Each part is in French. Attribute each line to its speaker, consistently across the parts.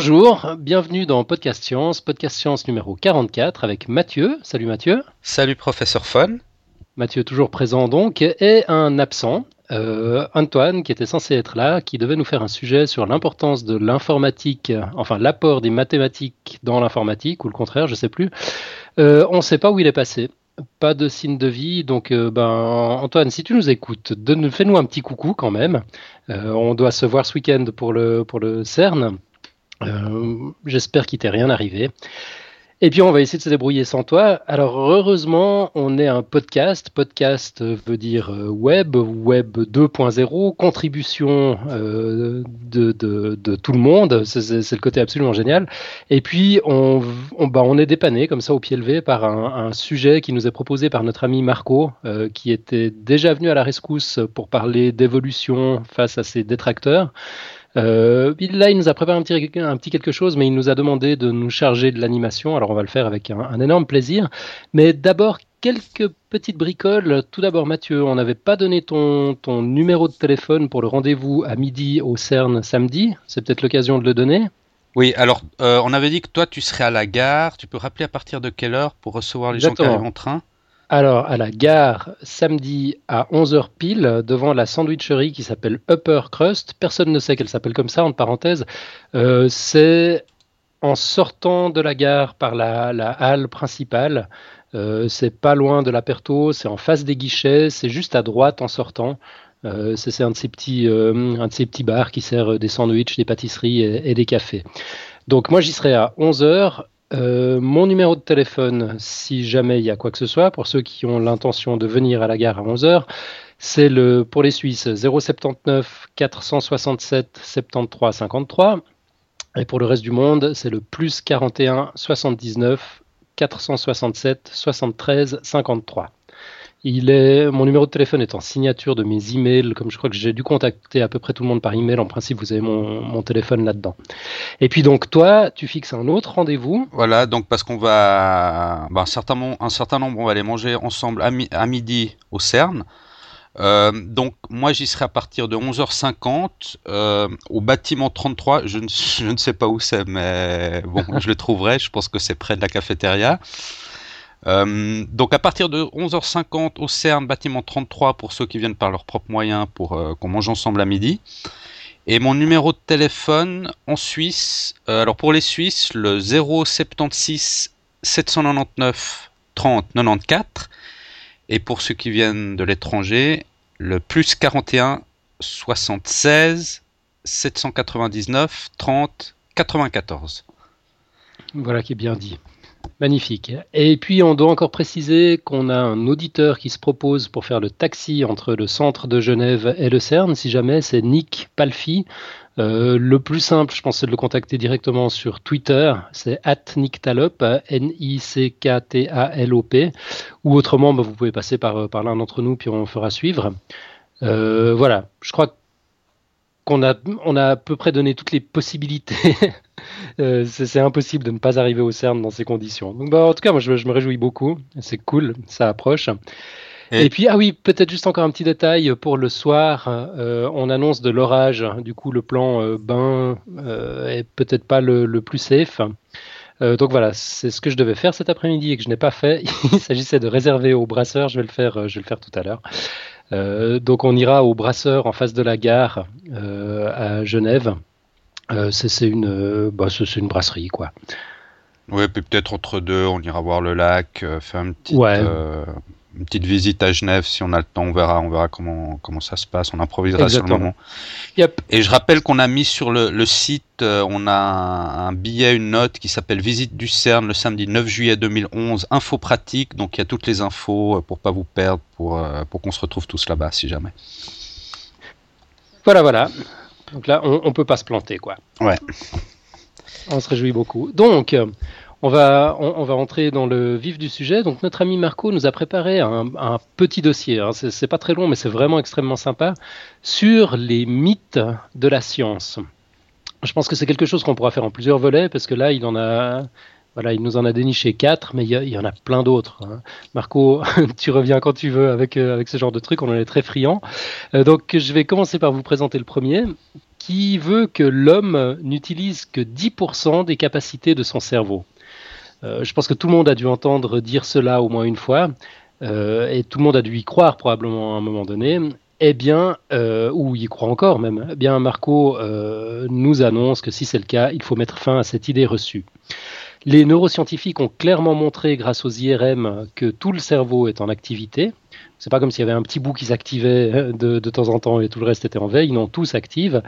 Speaker 1: Bonjour, bienvenue dans Podcast Science, Podcast Science numéro 44 avec Mathieu. Salut Mathieu.
Speaker 2: Salut professeur Fon.
Speaker 1: Mathieu toujours présent donc, et un absent, euh, Antoine, qui était censé être là, qui devait nous faire un sujet sur l'importance de l'informatique, enfin l'apport des mathématiques dans l'informatique, ou le contraire, je ne sais plus. Euh, on ne sait pas où il est passé. Pas de signe de vie, donc euh, ben Antoine, si tu nous écoutes, fais-nous un petit coucou quand même. on doit se voir ce week-end pour le, pour le CERN. J'espère qu'il t'est rien arrivé. Et puis on va essayer de se débrouiller sans toi. Alors heureusement, on est un podcast. Podcast veut dire euh, web, web 2.0, contribution euh, de, tout le monde. C'est le côté absolument génial. Et puis bah, on est dépanné comme ça au pied levé par un, sujet qui nous est proposé par notre ami Marco, euh, qui était déjà venu à la rescousse pour parler d'évolution face à ses détracteurs. Euh, là, il nous a préparé un petit, un petit, quelque chose, mais il nous a demandé de nous charger de l'animation. Alors, on va le faire avec un, énorme plaisir. Mais d'abord, quelques petites bricoles. Tout d'abord, Mathieu, on n'avait pas donné ton, ton, numéro de téléphone pour le rendez-vous à midi au CERN samedi. C'est peut-être l'occasion de le donner.
Speaker 2: Oui, alors euh, on avait dit que toi tu serais à la gare. Tu peux rappeler à partir de quelle heure pour recevoir les gens qui arrivent en train
Speaker 1: alors, à la gare, samedi à 11h pile, devant la sandwicherie qui s'appelle Upper Crust. Personne ne sait qu'elle s'appelle comme ça, entre parenthèses. Euh, c'est en sortant de la gare par la, halle principale. Euh, c'est pas loin de l'Aperto, c'est en face des guichets, c'est juste à droite en sortant. Euh, c'est un, de ces petits, un de ces petits bars qui sert des sandwichs, des pâtisseries et, et des cafés. Donc moi j'y serai à 11h euh, mon numéro de téléphone, si jamais il y a quoi que ce soit, pour ceux qui ont l'intention de venir à la gare à 11h, c'est le pour les Suisses 079 467 73 53. Et pour le reste du monde, c'est le plus 41 79 467 73 53. Il est, mon numéro de téléphone est en signature de mes emails, comme je crois que j'ai dû contacter à peu près tout le monde par email. En principe, vous avez mon, téléphone là-dedans. Et puis donc toi, tu fixes un autre rendez-vous.
Speaker 2: Voilà, donc parce qu'on va, bah, un, certain, un certain nombre, on va aller manger ensemble à, midi au CERN. Euh, donc moi j'y serai à partir de 11h50 euh, au bâtiment 33. Je ne, je ne sais pas où c'est, mais bon, je le trouverai. Je pense que c'est près de la cafétéria. Euh, donc à partir de 11h50 au CERN, bâtiment 33 pour ceux qui viennent par leurs propres moyens pour qu'on mange ensemble à midi. Et mon numéro de téléphone en Suisse, euh, alors pour les Suisses, le 076 799 30 94. Et pour ceux qui viennent de l'étranger, le plus 41 76 799 30 94.
Speaker 1: Voilà qui est bien dit. Magnifique. Et puis on doit encore préciser qu'on a un auditeur qui se propose pour faire le taxi entre le centre de Genève et le CERN, si jamais c'est Nick Palfi. Euh, le plus simple, je pense, c'est de le contacter directement sur Twitter. C'est at Talop, N-I-C-K-T-A-L-O-P. Ou autrement, bah, vous pouvez passer par, par l'un d'entre nous, puis on fera suivre. Euh, voilà, je crois qu'on a, on a à peu près donné toutes les possibilités Euh, c'est impossible de ne pas arriver au CERN dans ces conditions. Donc, bah, en tout cas, moi, je, me réjouis beaucoup. C'est cool, ça approche. Et, puis, ah oui, peut-être juste encore un petit détail pour le soir. Euh, on annonce de l'orage. Du coup, le plan euh, bain est peut-être pas le, plus safe. donc voilà, c'est ce que je devais faire cet après-midi et que je n'ai pas fait. Il s'agissait de réserver au brasseur. Je vais le faire, je vais le faire tout à l'heure. donc on ira au brasseur en face de la gare à Genève. Euh, c'est une, euh, bah, une brasserie, quoi.
Speaker 2: Oui, puis peut-être entre deux, on ira voir le lac, euh, faire une petite, une petite visite à Genève si on a le temps. On verra, on verra comment, comment ça se passe. On improvisera sur le moment.
Speaker 1: Yep.
Speaker 2: Et je rappelle qu'on a mis sur le, le site, on a un, billet, une note qui s'appelle Visite du CERN le samedi 9 juillet 2011, info pratique. Donc il y a toutes les infos pour pas vous perdre, pour, pour qu'on se retrouve tous là-bas si jamais.
Speaker 1: Voilà, voilà. Donc là, on, ne peut pas se planter, quoi.
Speaker 2: Ouais.
Speaker 1: On se réjouit beaucoup. Donc, euh, on va, on, va entrer dans le vif du sujet. Donc, notre ami Marco nous a préparé un, petit dossier. Hein. C'est pas très long, mais c'est vraiment extrêmement sympa sur les mythes de la science. Je pense que c'est quelque chose qu'on pourra faire en plusieurs volets parce que là, il en a, il nous en a déniché quatre, mais il y, en a plein d'autres. Hein. Marco, tu reviens quand tu veux avec, euh, avec ce genre de truc, on en est très friand. Euh, donc je vais commencer par vous présenter le premier. qui veut que l'homme n'utilise que 10% des capacités de son cerveau? Euh, je pense que tout le monde a dû entendre dire cela au moins une fois, euh, et tout le monde a dû y croire probablement à un moment donné. Eh bien, ou y croit encore même, eh bien Marco nous annonce que si c'est le cas, il faut mettre fin à cette idée reçue. Les neuroscientifiques ont clairement montré grâce aux IRM que tout le cerveau est en activité, c'est pas comme s'il y avait un petit bout qui s'activait euh, de, temps en temps et tout le reste était en veille. Non, tout s'active,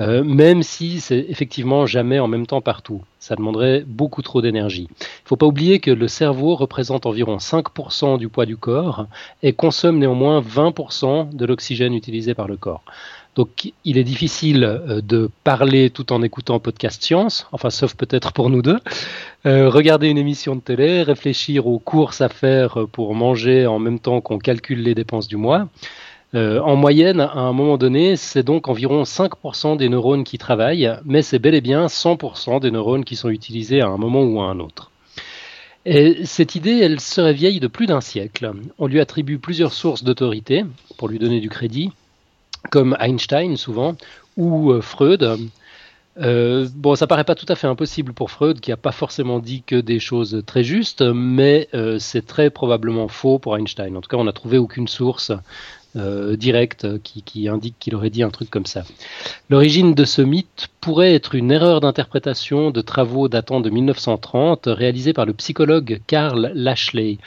Speaker 1: euh, même si c'est effectivement jamais en même temps partout. Ça demanderait beaucoup trop d'énergie. Il faut pas oublier que le cerveau représente environ 5% du poids du corps et consomme néanmoins 20% de l'oxygène utilisé par le corps. Donc il est difficile euh, de parler tout en écoutant podcast science, enfin sauf peut-être pour nous deux. Euh, regarder une émission de télé, réfléchir aux courses à faire pour manger en même temps qu'on calcule les dépenses du mois. Euh, en moyenne, à un moment donné, c'est donc environ 5% des neurones qui travaillent, mais c'est bel et bien 100% des neurones qui sont utilisés à un moment ou à un autre. Et cette idée, elle serait vieille de plus d'un siècle. On lui attribue plusieurs sources d'autorité pour lui donner du crédit comme Einstein souvent, ou euh, Freud. Euh, bon, ça paraît pas tout à fait impossible pour Freud, qui n'a pas forcément dit que des choses très justes, mais euh, c'est très probablement faux pour Einstein. En tout cas, on n'a trouvé aucune source directe qui, qui, indique qu'il aurait dit un truc comme ça. L'origine de ce mythe pourrait être une erreur d'interprétation de travaux datant de 1930 réalisés par le psychologue Karl Lashley,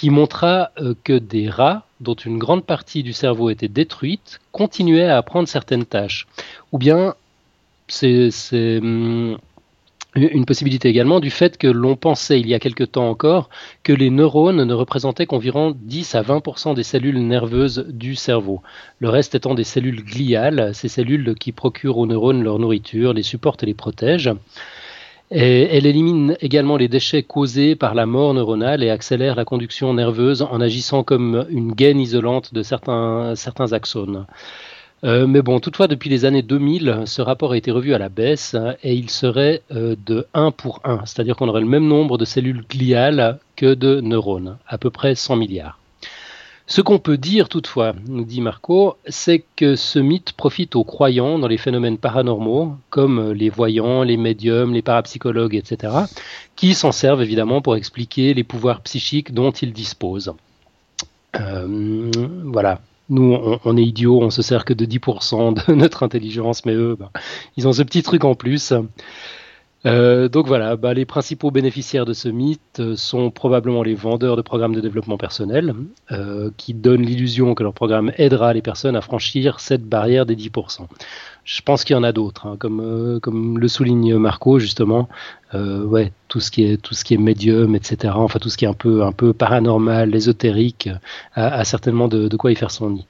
Speaker 1: qui montra euh, que des rats, dont une grande partie du cerveau était détruite, continuaient à apprendre certaines tâches. Ou bien, c'est hum, une possibilité également du fait que l'on pensait il y a quelque temps encore que les neurones ne représentaient qu'environ 10 à 20% des cellules nerveuses du cerveau. Le reste étant des cellules gliales, ces cellules qui procurent aux neurones leur nourriture, les supportent et les protègent. Elle élimine également les déchets causés par la mort neuronale et accélère la conduction nerveuse en agissant comme une gaine isolante de certains, certains axones. Euh, mais bon, toutefois, depuis les années 2000, ce rapport a été revu à la baisse et il serait euh, de 1 pour 1, c'est-à-dire qu'on aurait le même nombre de cellules gliales que de neurones, à peu près 100 milliards. Ce qu'on peut dire toutefois, nous dit Marco, c'est que ce mythe profite aux croyants dans les phénomènes paranormaux, comme les voyants, les médiums, les parapsychologues, etc., qui s'en servent évidemment pour expliquer les pouvoirs psychiques dont ils disposent. Euh, voilà. Nous, on, est idiots, on se sert que de 10% de notre intelligence, mais eux, ben, ils ont ce petit truc en plus. Euh, donc voilà, bah, les principaux bénéficiaires de ce mythe euh, sont probablement les vendeurs de programmes de développement personnel, euh, qui donnent l'illusion que leur programme aidera les personnes à franchir cette barrière des 10%. Je pense qu'il y en a d'autres, hein, comme, euh, comme le souligne Marco justement. Euh, ouais, tout ce qui est tout ce qui est médium, etc. Enfin tout ce qui est un peu un peu paranormal, ésotérique, a, certainement de, de, quoi y faire son nid.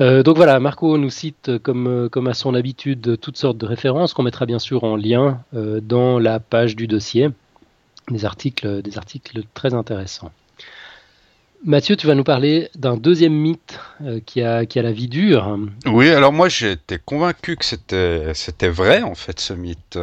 Speaker 1: Euh, donc voilà, Marco nous cite comme comme à son habitude toutes sortes de références qu'on mettra bien sûr en lien dans la page du dossier, des articles des articles très intéressants. Mathieu, tu vas nous parler d'un deuxième mythe euh, qui, a, qui a la vie dure.
Speaker 2: Oui, alors moi j'étais convaincu que c'était, c'était vrai en fait ce mythe.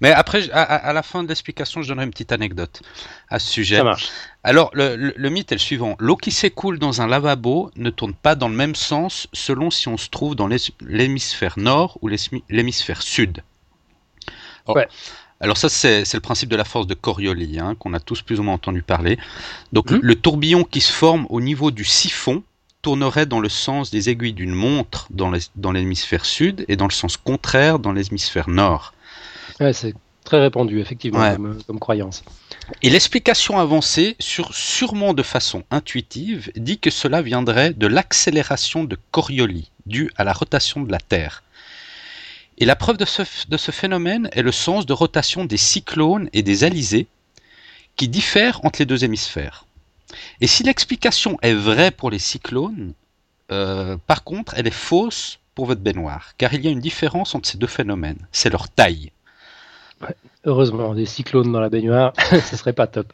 Speaker 2: Mais après, à, la fin de l'explication, je donnerai une petite anecdote à ce sujet.
Speaker 1: Ça marche.
Speaker 2: Alors le, le, mythe est le suivant. L'eau qui s'écoule dans un lavabo ne tourne pas dans le même sens selon si on se trouve dans l'hémisphère nord ou l'hémisphère sud. ouais. Alors ça, c'est le principe de la force de Coriolis, hein, qu'on a tous plus ou moins entendu parler. Donc mmh. le tourbillon qui se forme au niveau du siphon tournerait dans le sens des aiguilles d'une montre dans l'hémisphère sud et dans le sens contraire dans l'hémisphère nord.
Speaker 1: Ouais, c'est très répandu, effectivement, comme, croyance.
Speaker 2: Et l'explication avancée, sur, sûrement de façon intuitive, dit que cela viendrait de l'accélération de Coriolis, due à la rotation de la Terre. Et la preuve de ce, phénomène est le sens de rotation des cyclones et des alizés, qui diffèrent entre les deux hémisphères. Et si l'explication est vraie pour les cyclones, euh, par contre, elle est fausse pour votre baignoire, car il y a une différence entre ces deux phénomènes, c'est leur taille.
Speaker 1: heureusement, des cyclones dans la baignoire, ce serait pas top.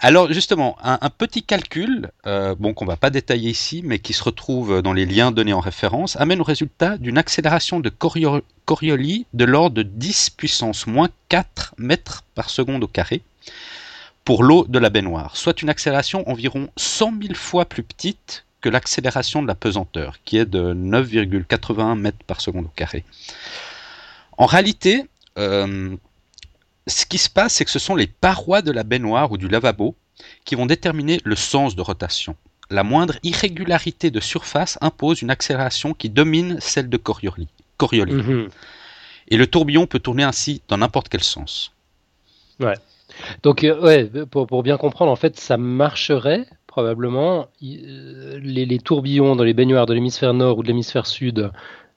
Speaker 2: Alors justement, un, petit calcul, euh, bon qu'on va pas détailler ici, mais qui se retrouve dans les liens donnés en référence, amène au résultat d'une accélération de Coriolis de l'ordre de 10 puissance moins 4 mètres par seconde au carré pour l'eau de la baignoire, soit une accélération environ 100 000 fois plus petite que l'accélération de la pesanteur, qui est de 9,81 mètres par seconde au carré. En réalité, euh, ce qui se passe, c'est que ce sont les parois de la baignoire ou du lavabo qui vont déterminer le sens de rotation. La moindre irrégularité de surface impose une accélération qui domine celle de Coriolis.
Speaker 1: Mhm.
Speaker 2: Et le tourbillon peut tourner ainsi dans n'importe quel sens.
Speaker 1: Ouais. Donc, euh, ouais, pour, pour, bien comprendre, en fait, ça marcherait probablement. Euh, les, les, tourbillons dans les baignoires de l'hémisphère nord ou de l'hémisphère sud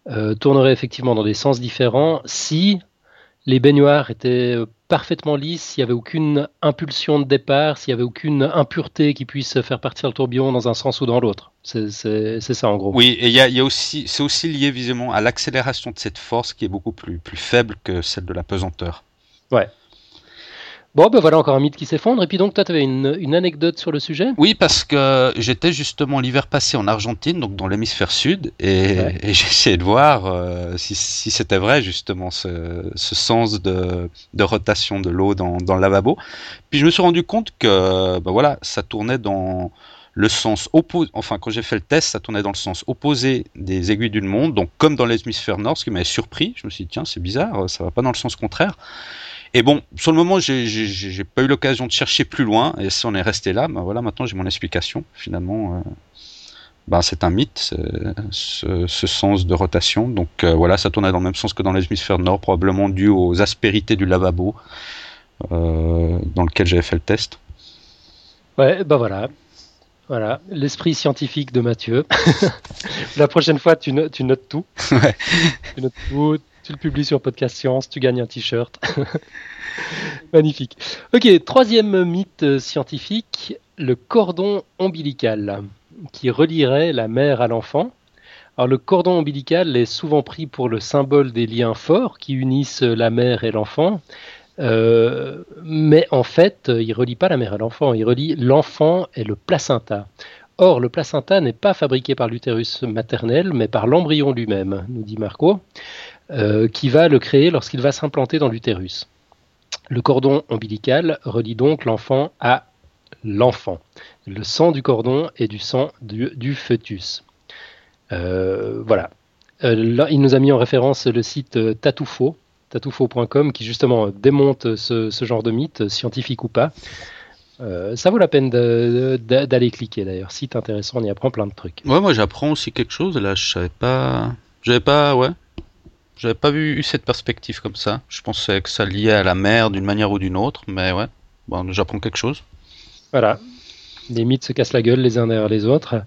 Speaker 1: euh, tourneraient effectivement dans des sens différents si les baignoires étaient parfaitement lisses, s'il n'y avait aucune impulsion de départ, s'il n'y avait aucune impureté qui puisse faire partir le tourbillon dans un sens ou dans l'autre. C'est ça en gros.
Speaker 2: Oui, et il y a, y a, aussi, c'est aussi lié visiblement à l'accélération de cette force qui est beaucoup plus, plus faible que celle de la pesanteur.
Speaker 1: Ouais. Bon, ben voilà encore un mythe qui s'effondre. Et puis donc, toi, tu avais une, une, anecdote sur le sujet?
Speaker 2: Oui, parce que j'étais justement l'hiver passé en Argentine, donc dans l'hémisphère sud, et, ouais. et j'ai essayé de voir euh, si, si c'était vrai, justement, ce, ce sens de, de, rotation de l'eau dans, dans, le lavabo. Puis je me suis rendu compte que, ben voilà, ça tournait dans le sens opposé, enfin quand j'ai fait le test, ça tournait dans le sens opposé des aiguilles d'une montre, donc comme dans l'hémisphère nord, ce qui m'avait surpris. Je me suis dit, tiens, c'est bizarre, ça va pas dans le sens contraire. Et bon, sur le moment, j'ai pas eu l'occasion de chercher plus loin, et si on est resté là, ben voilà, maintenant j'ai mon explication. Finalement, euh, ben c'est un mythe, ce, ce, sens de rotation. Donc euh, voilà, ça tournait dans le même sens que dans l'hémisphère nord, probablement dû aux aspérités du lavabo euh, dans lequel j'avais fait le test.
Speaker 1: Ouais, ben voilà. Voilà, l'esprit scientifique de Mathieu. La prochaine fois, tu, no tu notes tout.
Speaker 2: Ouais.
Speaker 1: Tu notes tout, tu le publies sur Podcast Science, tu gagnes un t-shirt. Magnifique. Ok, troisième mythe scientifique, le cordon ombilical, qui relierait la mère à l'enfant. Alors le cordon ombilical est souvent pris pour le symbole des liens forts qui unissent la mère et l'enfant. Euh, mais en fait, il relie pas la mère à l'enfant, il relie l'enfant et le placenta. Or, le placenta n'est pas fabriqué par l'utérus maternel, mais par l'embryon lui-même, nous dit Marco, qui va le créer lorsqu'il va s'implanter dans l'utérus. Le cordon ombilical relie donc l'enfant à l'enfant. Le sang du cordon est du sang du, fœtus. Euh, voilà. Euh, il nous a mis en référence le site Tatoufo, tatoufo.com, qui justement démonte ce, genre de mythe, scientifique ou pas. Euh, ça vaut la peine d'aller cliquer d'ailleurs. Site intéressant, on y apprend plein de trucs.
Speaker 2: Ouais, moi j'apprends aussi quelque chose. Là, je savais pas. J'avais pas, ouais. J'avais pas vu eu cette perspective comme ça. Je pensais que ça liait à la mer d'une manière ou d'une autre, mais ouais. Bon, j'apprends quelque chose.
Speaker 1: Voilà. Les mythes se cassent la gueule les uns derrière les autres.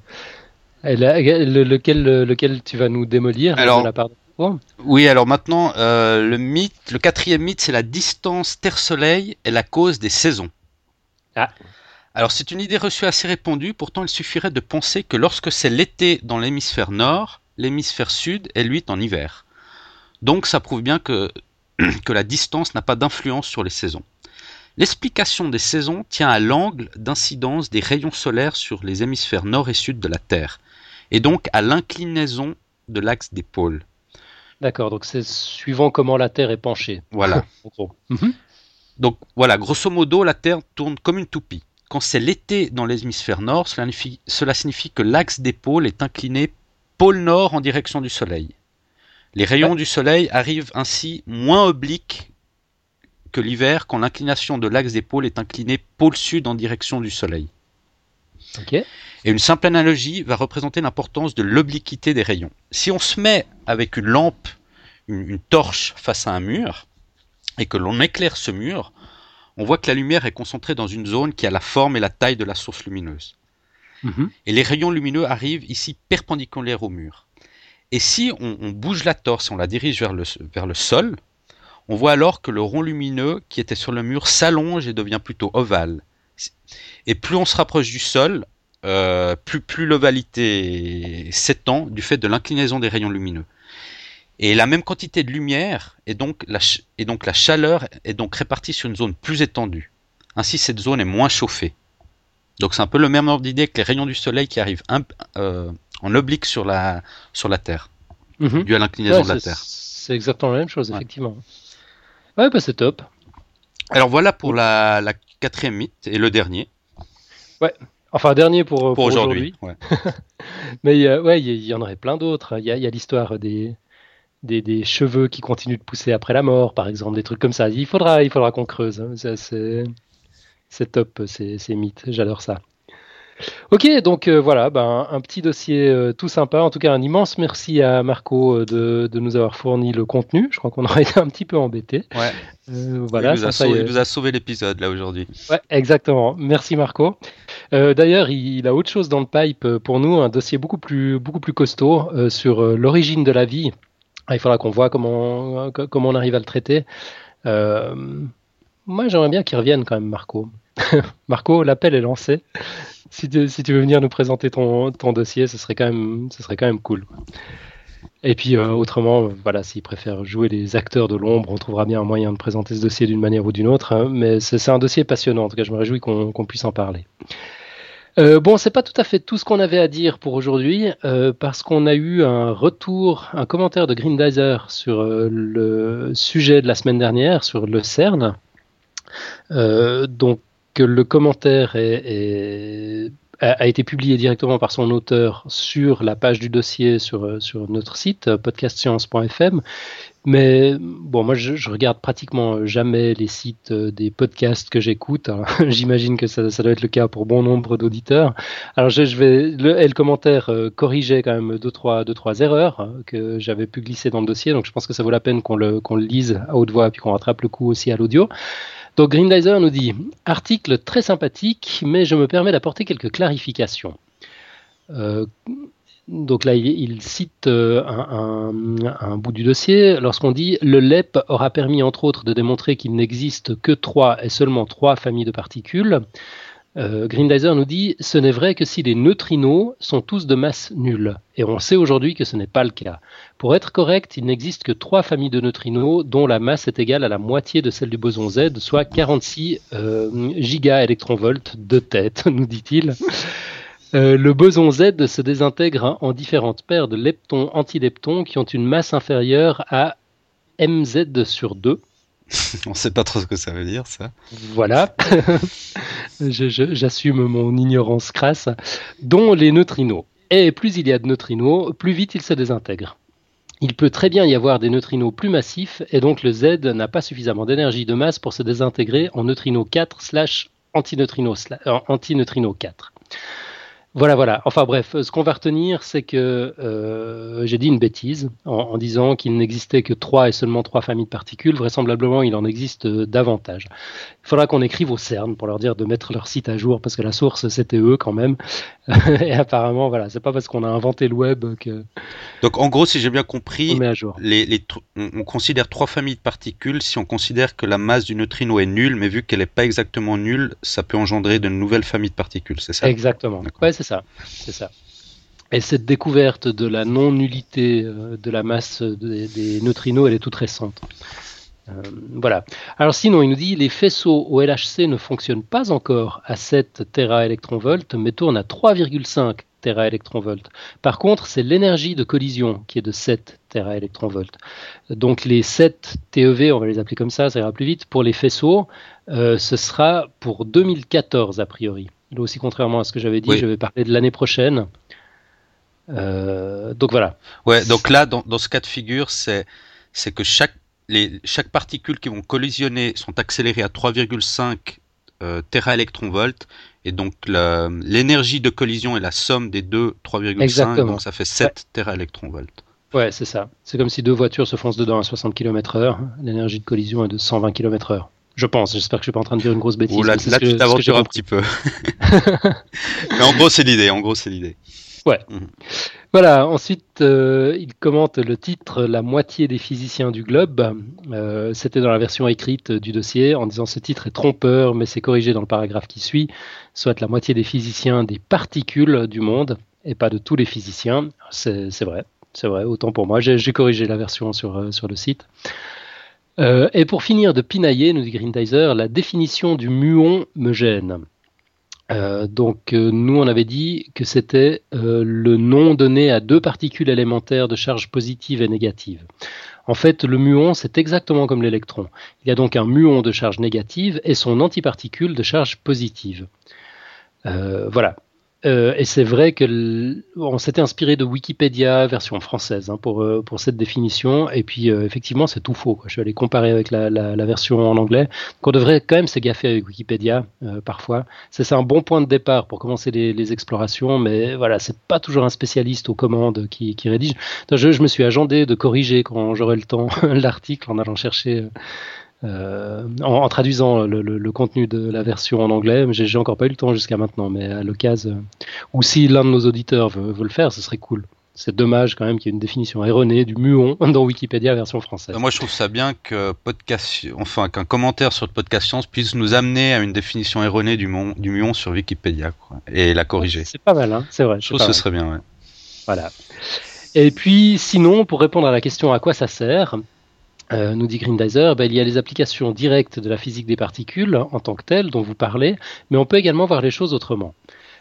Speaker 1: Et là, lequel, lequel tu vas nous démolir
Speaker 2: alors,
Speaker 1: la part de... oh.
Speaker 2: Oui, alors maintenant, euh, le mythe, le quatrième mythe, c'est la distance Terre-Soleil est la cause des saisons.
Speaker 1: Ah.
Speaker 2: Alors c'est une idée reçue assez répandue, pourtant il suffirait de penser que lorsque c'est l'été dans l'hémisphère nord, l'hémisphère sud est lui en hiver. Donc ça prouve bien que, que la distance n'a pas d'influence sur les saisons. L'explication des saisons tient à l'angle d'incidence des rayons solaires sur les hémisphères nord et sud de la Terre, et donc à l'inclinaison de l'axe des pôles.
Speaker 1: D'accord, donc c'est suivant comment la Terre est penchée.
Speaker 2: Voilà.
Speaker 1: -hmm.
Speaker 2: Donc voilà, grosso modo, la Terre tourne comme une toupie. Quand c'est l'été dans l'hémisphère nord, cela signifie, cela signifie que l'axe des pôles est incliné pôle nord en direction du Soleil. Les rayons ouais. du Soleil arrivent ainsi moins obliques que l'hiver quand l'inclination de l'axe des pôles est inclinée pôle sud en direction du Soleil.
Speaker 1: Okay.
Speaker 2: Et une simple analogie va représenter l'importance de l'obliquité des rayons. Si on se met avec une lampe, une, une torche face à un mur, et que l'on éclaire ce mur, on voit que la lumière est concentrée dans une zone qui a la forme et la taille de la source lumineuse.
Speaker 1: -hmm.
Speaker 2: Et les rayons lumineux arrivent ici perpendiculaires au mur. Et si on, bouge la torse on la dirige vers le, sol, on voit alors que le rond lumineux qui était sur le mur s'allonge et devient plutôt ovale. Et plus on se rapproche du sol, euh, plus, plus l'ovalité s'étend du fait de l'inclinaison des rayons lumineux. Et la même quantité de lumière et donc la chaleur est donc répartie sur une zone plus étendue. Ainsi, cette zone est moins chauffée. Donc c'est un peu le même ordre d'idée que les rayons du soleil qui arrivent un, euh, en oblique sur la, sur la Terre,
Speaker 1: mm -hmm.
Speaker 2: dû à l'inclinaison
Speaker 1: ouais,
Speaker 2: de la Terre.
Speaker 1: C'est exactement la même chose, ouais. effectivement. Ouais, bah c'est top.
Speaker 2: Alors voilà pour la, la, quatrième mythe et le dernier.
Speaker 1: Ouais, enfin dernier pour,
Speaker 2: pour, pour aujourd'hui.
Speaker 1: Ouais. Mais euh, ouais, il y, y, en aurait plein d'autres. Il y a, l'histoire des, des, cheveux qui continuent de pousser après la mort, par exemple, des trucs comme ça. Il faudra, il faudra qu'on creuse. Hein. C'est top, ces, ces mythes. J'adore ça. Ok, donc euh, voilà, ben, un petit dossier euh, tout sympa. En tout cas, un immense merci à Marco euh, de, nous avoir fourni le contenu. Je crois qu'on aurait été un petit peu embêté.
Speaker 2: Ouais. voilà, il nous, a sauvé, l'épisode là aujourd'hui.
Speaker 1: Ouais, exactement. Merci Marco. D'ailleurs, il, a autre chose dans le pipe pour nous, un dossier beaucoup plus, beaucoup plus costaud sur l'origine de la vie. Ah, il faudra qu'on voit comment, comment on arrive à le traiter. moi, j'aimerais bien qu'il revienne quand même, Marco. Marco, l'appel est lancé si, tu, veux venir nous présenter ton, dossier, ce serait, quand même, ce serait quand même cool. Et puis euh, autrement, voilà, s'il préfère jouer les acteurs de l'ombre, on trouvera bien un moyen de présenter ce dossier d'une manière ou d'une autre. Hein. mais c'est un dossier passionnant. En tout cas, je me réjouis qu'on puisse en parler. Euh, bon, c'est pas tout à fait tout ce qu'on avait à dire pour aujourd'hui, euh, parce qu'on a eu un retour, un commentaire de Grindizer sur euh, le sujet de la semaine dernière, sur le CERN. donc, que le commentaire a, été publié directement par son auteur sur la page du dossier sur, euh, sur notre site euh, podcastscience.fm. Mais bon, moi je, regarde pratiquement jamais les sites euh, des podcasts que j'écoute. J'imagine que ça, doit être le cas pour bon nombre d'auditeurs. Alors je, vais, le, et le commentaire corrigeait quand même deux trois, deux, trois erreurs hein, que j'avais pu glisser dans le dossier. Donc je pense que ça vaut la peine qu'on le, qu'on le lise à haute voix puis qu'on rattrape le coup aussi à l'audio. Donc Grindizer nous dit article très sympathique, mais je me permets d'apporter quelques clarifications. Euh, donc là, il, cite euh, un, bout du dossier lorsqu'on dit le LEP aura permis entre autres de démontrer qu'il n'existe que trois et seulement trois familles de particules. Euh, Grindizer nous dit ce n'est vrai que si les neutrinos sont tous de masse nulle. Et on sait aujourd'hui que ce n'est pas le cas. Pour être correct, il n'existe que trois familles de neutrinos dont la masse est égale à la moitié de celle du boson Z, soit 46 euh, gigaélectronvolts de tête, nous dit-il. Euh, le boson Z se désintègre en différentes paires de leptons-antileptons qui ont une masse inférieure à mz sur 2.
Speaker 2: On ne sait pas trop ce que ça veut dire, ça.
Speaker 1: Voilà. J'assume mon ignorance crasse. Dont les neutrinos. Et plus il y a de neutrinos, plus vite ils se désintègrent. Il peut très bien y avoir des neutrinos plus massifs, et donc le Z n'a pas suffisamment d'énergie de masse pour se désintégrer en neutrino 4 slash antineutrino, euh, antineutrino 4. Voilà, voilà. Enfin bref, ce qu'on va retenir, c'est que euh, j'ai dit une bêtise en, disant qu'il n'existait que trois et seulement trois familles de particules. Vraisemblablement, il en existe euh, davantage. Il faudra qu'on écrive au CERN pour leur dire de mettre leur site à jour parce que la source, c'était eux quand même. et apparemment, voilà, c'est pas parce qu'on a inventé le web que.
Speaker 2: Donc en gros, si j'ai bien compris, on, à jour. Les, on, considère trois familles de particules si on considère que la masse du neutrino est nulle, mais vu qu'elle n'est pas exactement nulle, ça peut engendrer de nouvelles familles de particules, c'est ça?
Speaker 1: Exactement. Ouais, c'est ça, c'est ça. Et cette découverte de la non-nullité euh, de la masse des, neutrinos, elle est toute récente. Euh, voilà. Alors sinon, il nous dit les faisceaux au LHC ne fonctionnent pas encore à 7 téraélectronvolts, mais tournent à 3,5 téraélectronvolts. Par contre, c'est l'énergie de collision qui est de 7 téraélectronvolts. Donc les 7 TeV, on va les appeler comme ça, ça ira plus vite. Pour les faisceaux, euh, ce sera pour 2014 a priori. Là aussi, contrairement à ce que j'avais dit, je vais parler de l'année prochaine. Euh, donc voilà.
Speaker 2: Ouais, donc là, dans, ce cas de figure, c'est que chaque, les, chaque particule qui vont collisionner sont accélérées à 3,5 euh, téraélectronvolts. Et donc l'énergie de collision est la somme des deux 3,5, donc ça fait 7 ouais. téraélectronvolts.
Speaker 1: Ouais, c'est ça. C'est comme si deux voitures se foncent dedans à 60 km/h. L'énergie de collision est de 120 km/h. Je pense, j'espère que je suis pas en train de dire une grosse bêtise.
Speaker 2: là, tu t'aventures un petit peu. Mais en gros, c'est l'idée. En gros, c'est l'idée.
Speaker 1: Ouais. Mhm. Voilà, ensuite, euh, il commente le titre La moitié des physiciens du globe. Euh, c'était dans la version écrite du dossier en disant ce titre est trompeur, mais c'est corrigé dans le paragraphe qui suit, soit la moitié des physiciens des particules du monde et pas de tous les physiciens. C'est vrai, c'est vrai, autant pour moi. J'ai corrigé la version sur, euh, sur le site. Et pour finir de pinailler, nous dit Grindizer, la définition du muon me gêne. Euh, donc euh, nous on avait dit que c'était euh, le nom donné à deux particules élémentaires de charge positive et négative. En fait, le muon, c'est exactement comme l'électron. Il y a donc un muon de charge négative et son antiparticule de charge positive. voilà. Euh, et c'est vrai que on s'était inspiré de Wikipédia version française hein, pour euh, pour cette définition. Et puis euh, effectivement, c'est tout faux. Quoi. Je vais aller comparer avec la, la, la version en anglais. qu'on devrait quand même se gaffer avec Wikipédia parfois. C'est un bon point de départ pour commencer les, les explorations, mais voilà, c'est pas toujours un spécialiste aux commandes qui, qui rédige. Je, je, me suis agendé de corriger quand j'aurai le temps l'article en allant chercher euh, en, traduisant le, contenu de la version en anglais. J'ai encore pas eu le temps jusqu'à maintenant, mais à l'occasion, euh, ou si l'un de nos auditeurs veut, le faire, ce serait cool. C'est dommage quand même qu'il y ait une définition erronée du muon dans Wikipédia version française.
Speaker 2: Moi, je trouve ça bien que podcast, enfin qu'un commentaire sur le podcast science puisse nous amener à une définition erronée du, muon, du muon sur Wikipédia quoi, et la corriger.
Speaker 1: C'est pas mal, hein c'est vrai.
Speaker 2: Je trouve que ce serait bien. Ouais.
Speaker 1: Voilà. Et puis, sinon, pour répondre à la question à quoi ça sert, euh, nous dit Grindizer, ben, il y a les applications directes de la physique des particules en tant que telles dont vous parlez, mais on peut également voir les choses autrement.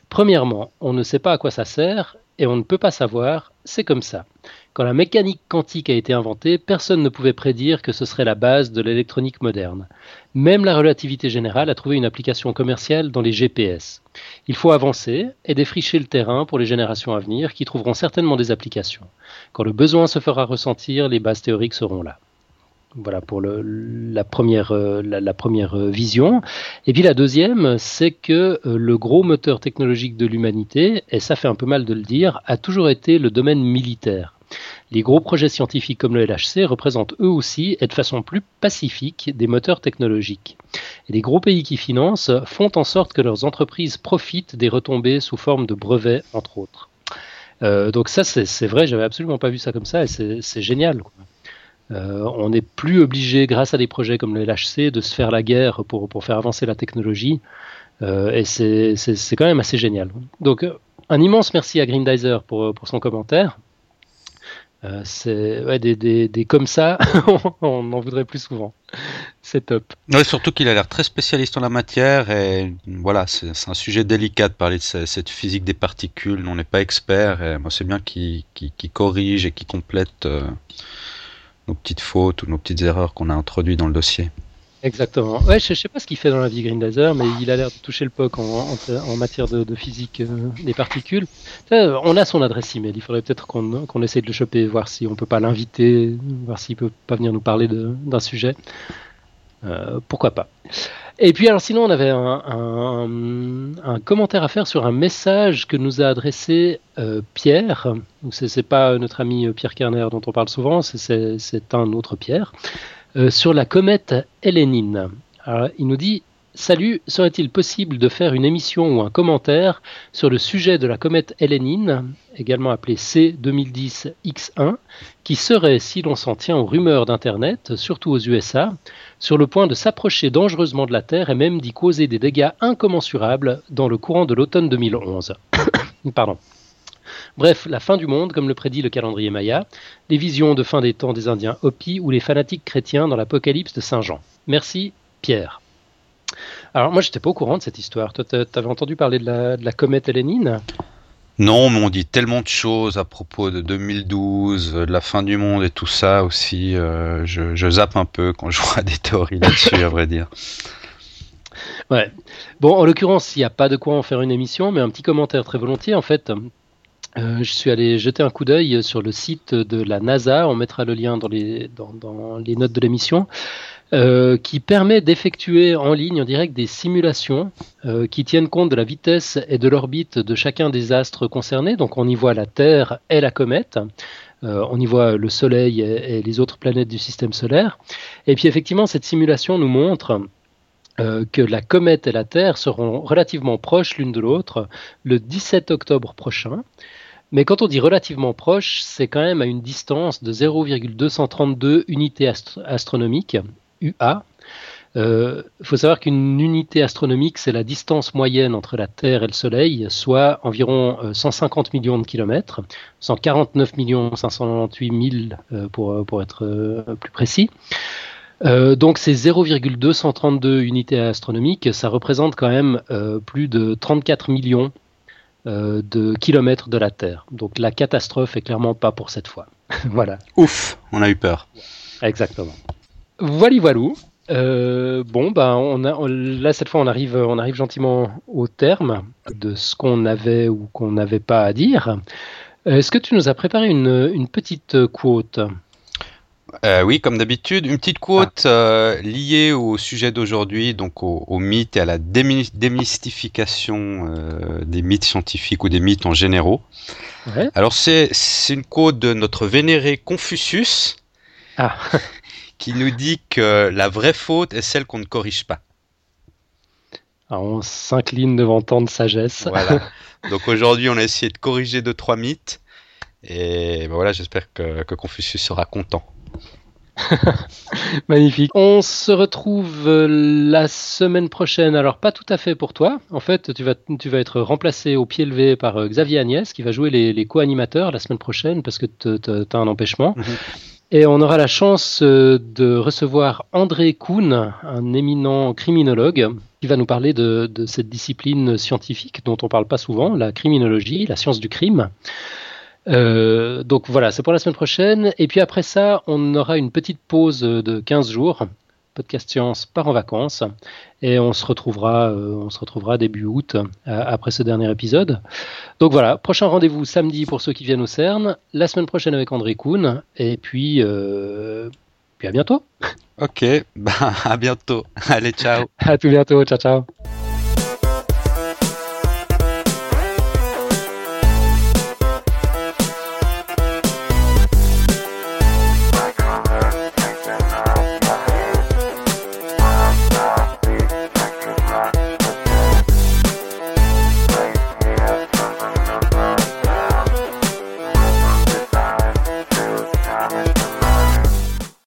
Speaker 1: Premièrement, on ne sait pas à quoi ça sert et on ne peut pas savoir, c'est comme ça. Quand la mécanique quantique a été inventée, personne ne pouvait prédire que ce serait la base de l'électronique moderne. Même la relativité générale a trouvé une application commerciale dans les GPS. Il faut avancer et défricher le terrain pour les générations à venir qui trouveront certainement des applications. Quand le besoin se fera ressentir, les bases théoriques seront là. Voilà pour la, première, euh, la, première euh, vision. Et puis la deuxième, c'est que euh, le gros moteur technologique de l'humanité, et ça fait un peu mal de le dire, a toujours été le domaine militaire. Les gros projets scientifiques comme le LHC représentent eux aussi, et de façon plus pacifique, des moteurs technologiques. Et les gros pays qui financent font en sorte que leurs entreprises profitent des retombées sous forme de brevets, entre autres. Donc ça, c'est vrai, j'avais absolument pas vu ça comme ça, et c'est génial. Euh, on n'est plus obligé, grâce à des projets comme le LHC, de se faire la guerre pour, pour faire avancer la technologie. Euh, et c'est quand même assez génial. Donc, un immense merci à Grindizer pour, pour son commentaire. Euh, c'est ouais, des, des, des, comme ça, on en voudrait plus souvent. C'est top.
Speaker 2: Surtout qu'il a l'air très spécialiste en la matière et voilà, c'est un sujet délicat de parler de cette physique des particules. On n'est pas expert moi c'est bien qu'il corrige et qu'il complète nos petites fautes ou nos petites erreurs qu'on a introduites dans le dossier.
Speaker 1: Exactement. Ouais, je, ne sais pas ce qu'il fait dans la vie Green Laser, mais il a l'air de toucher le POC en, matière de, physique euh, des particules. on a son adresse email. Il faudrait peut-être qu'on essaye de le choper, voir si on peut pas l'inviter, voir s'il peut pas venir nous parler d'un sujet. Euh, pourquoi pas. Et puis alors sinon on avait un, commentaire à faire sur un message que nous a adressé euh, Pierre. Ce n'est pas notre ami Pierre Kerner dont on parle souvent, c'est un autre Pierre, euh, sur la comète Hélénine. Il nous dit Salut, serait-il possible de faire une émission ou un commentaire sur le sujet de la comète Hélénine, également appelée C2010X1, qui serait, si l'on s'en tient aux rumeurs d'Internet, surtout aux USA, sur le point de s'approcher dangereusement de la Terre et même d'y causer des dégâts incommensurables dans le courant de l'automne 2011 Pardon. Bref, la fin du monde, comme le prédit le calendrier Maya, les visions de fin des temps des Indiens Hopi ou les fanatiques chrétiens dans l'Apocalypse de Saint Jean. Merci, Pierre. Alors moi, j'étais pas au courant de cette histoire. Toi, t'avais entendu parler de la, comète Hélénine
Speaker 2: Non, mais on dit tellement de choses à propos de 2012, de la fin du monde et tout ça aussi. Euh, je, zappe un peu quand je vois des théories là-dessus, à vrai dire.
Speaker 1: Ouais. Bon, en l'occurrence, il n'y a pas de quoi en faire une émission, mais un petit commentaire très volontiers. En fait, euh, je suis allé jeter un coup d'œil sur le site de la NASA. On mettra le lien dans les, dans les notes de l'émission. Euh, qui permet d'effectuer en ligne en direct des simulations euh, qui tiennent compte de la vitesse et de l'orbite de chacun des astres concernés. Donc on y voit la Terre et la comète. Euh, on y voit le Soleil et, les autres planètes du système solaire. Et puis effectivement, cette simulation nous montre que la comète et la Terre seront relativement proches l'une de l'autre le 17 octobre prochain. Mais quand on dit relativement proche, c'est quand même à une distance de 0,232 unités astronomiques, UA. Il euh, faut savoir qu'une unité astronomique, c'est la distance moyenne entre la Terre et le Soleil, soit environ 150 euh, millions de kilomètres, 149 millions 598 000 pour, euh, pour être plus précis. donc ces 0,232 unités astronomiques, ça représente quand même plus de 34 millions de kilomètres de la Terre. Donc la catastrophe est clairement pas pour cette fois. voilà.
Speaker 2: Ouf, on a eu peur.
Speaker 1: Exactement. Voilà, voilou. Euh, bon, bah, on a, là, cette fois, on arrive, on arrive gentiment au terme de ce qu'on avait ou qu'on n'avait pas à dire. Est-ce que tu nous as préparé une, une petite quote?
Speaker 2: Euh, oui, comme d'habitude, une petite quote euh, liée au sujet d'aujourd'hui, donc au, mythe et à la démystification euh, des mythes scientifiques ou des mythes en généraux. Alors c'est une quote de notre vénéré Confucius ah. qui nous dit que la vraie faute est celle qu'on ne corrige pas.
Speaker 1: Alors on s'incline devant tant de sagesse.
Speaker 2: Voilà. Donc aujourd'hui, on a essayé de corriger deux trois mythes et ben voilà, j'espère que Confucius sera content.
Speaker 1: Magnifique. On se retrouve euh, la semaine prochaine. Alors, pas tout à fait pour toi. En fait, tu vas, tu vas être remplacé au pied levé par euh, Xavier Agnès, qui va jouer les, co-animateurs la semaine prochaine parce que tu as un empêchement. Mhm. Et on aura la chance euh, de recevoir André Kuhn, un éminent criminologue, qui va nous parler de, cette discipline scientifique dont on parle pas souvent, la criminologie, la science du crime. Euh, donc voilà, c'est pour la semaine prochaine. Et puis après ça, on aura une petite pause de 15 jours. Podcast Science part en vacances et on se retrouvera, euh, on se retrouvera début août euh, après ce dernier épisode. Donc voilà, prochain rendez-vous samedi pour ceux qui viennent au CERN, la semaine prochaine avec André Kuhn et puis, puis à bientôt.
Speaker 2: Ok, bah, à bientôt. Allez, ciao.
Speaker 1: à tout bientôt, ciao ciao.